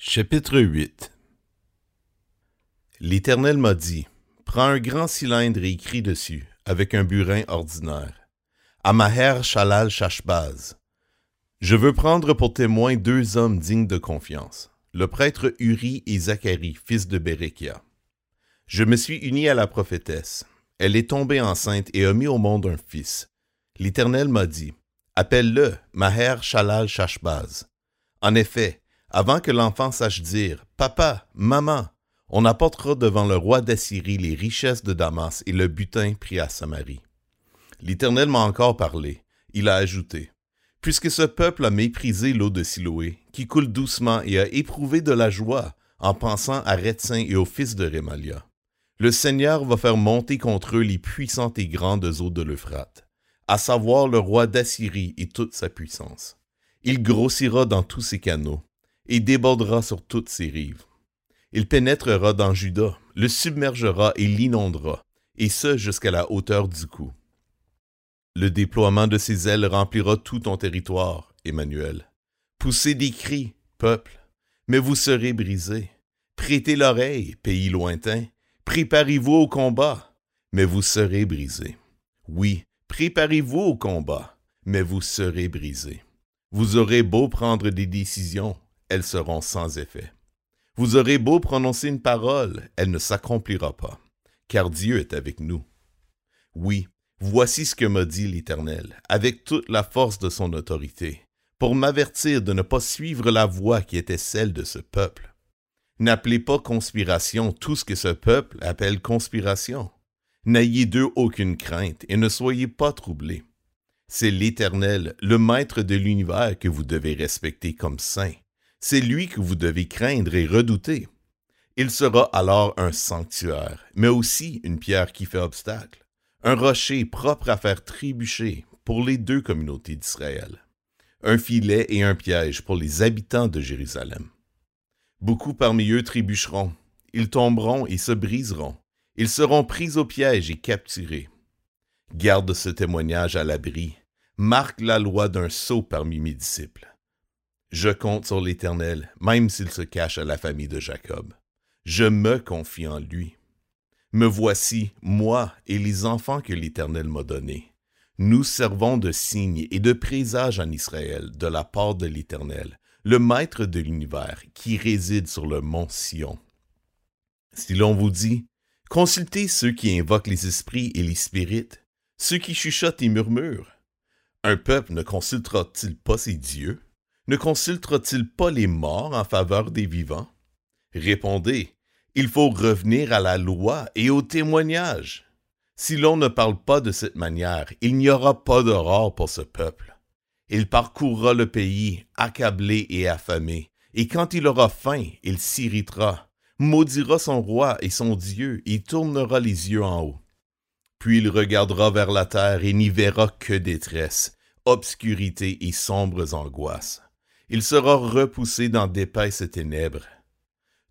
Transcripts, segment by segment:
Chapitre 8 L'Éternel m'a dit, Prends un grand cylindre et écris dessus, avec un burin ordinaire. Amaher Shalal Shashbaz. Je veux prendre pour témoins deux hommes dignes de confiance, le prêtre Uri et Zacharie, fils de Bérekia. Je me suis uni à la prophétesse. Elle est tombée enceinte et a mis au monde un fils. L'Éternel m'a dit, Appelle-le Maher Shalal Shashbaz. En effet, avant que l'enfant sache dire Papa, maman, on apportera devant le roi d'Assyrie les richesses de Damas et le butin pris à Samarie. L'Éternel m'a encore parlé. Il a ajouté Puisque ce peuple a méprisé l'eau de Siloé, qui coule doucement et a éprouvé de la joie en pensant à Rétzin et au fils de Rémalia, le Seigneur va faire monter contre eux les puissantes et grandes eaux de l'Euphrate, à savoir le roi d'Assyrie et toute sa puissance. Il grossira dans tous ses canaux et débordera sur toutes ses rives. Il pénétrera dans Juda, le submergera et l'inondera, et ce jusqu'à la hauteur du cou. Le déploiement de ses ailes remplira tout ton territoire, Emmanuel. Poussez des cris, peuple, mais vous serez brisés. Prêtez l'oreille, pays lointain. Préparez-vous au combat, mais vous serez brisés. Oui, préparez-vous au combat, mais vous serez brisés. Vous aurez beau prendre des décisions, elles seront sans effet. Vous aurez beau prononcer une parole, elle ne s'accomplira pas, car Dieu est avec nous. Oui, voici ce que m'a dit l'Éternel, avec toute la force de son autorité, pour m'avertir de ne pas suivre la voie qui était celle de ce peuple. N'appelez pas conspiration tout ce que ce peuple appelle conspiration. N'ayez d'eux aucune crainte et ne soyez pas troublés. C'est l'Éternel, le Maître de l'univers que vous devez respecter comme saint. C'est lui que vous devez craindre et redouter. Il sera alors un sanctuaire, mais aussi une pierre qui fait obstacle, un rocher propre à faire trébucher pour les deux communautés d'Israël, un filet et un piège pour les habitants de Jérusalem. Beaucoup parmi eux trébucheront, ils tomberont et se briseront, ils seront pris au piège et capturés. Garde ce témoignage à l'abri, marque la loi d'un sceau parmi mes disciples. Je compte sur l'Éternel, même s'il se cache à la famille de Jacob. Je me confie en lui. Me voici, moi et les enfants que l'Éternel m'a donnés. Nous servons de signe et de présage en Israël de la part de l'Éternel, le Maître de l'univers, qui réside sur le mont Sion. Si l'on vous dit, consultez ceux qui invoquent les esprits et les spirites, ceux qui chuchotent et murmurent. Un peuple ne consultera-t-il pas ses dieux? Ne consultera-t-il pas les morts en faveur des vivants? Répondez, il faut revenir à la loi et au témoignage. Si l'on ne parle pas de cette manière, il n'y aura pas d'aurore pour ce peuple. Il parcourra le pays, accablé et affamé, et quand il aura faim, il s'irritera, maudira son roi et son Dieu, et tournera les yeux en haut. Puis il regardera vers la terre et n'y verra que détresse, obscurité et sombres angoisses il sera repoussé dans d'épaisses ténèbres.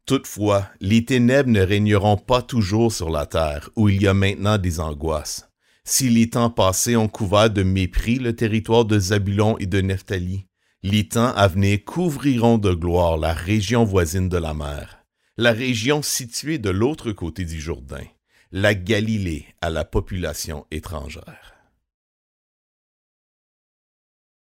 Toutefois, les ténèbres ne régneront pas toujours sur la terre, où il y a maintenant des angoisses. Si les temps passés ont couvert de mépris le territoire de Zabulon et de Nephtali, les temps à venir couvriront de gloire la région voisine de la mer, la région située de l'autre côté du Jourdain, la Galilée à la population étrangère.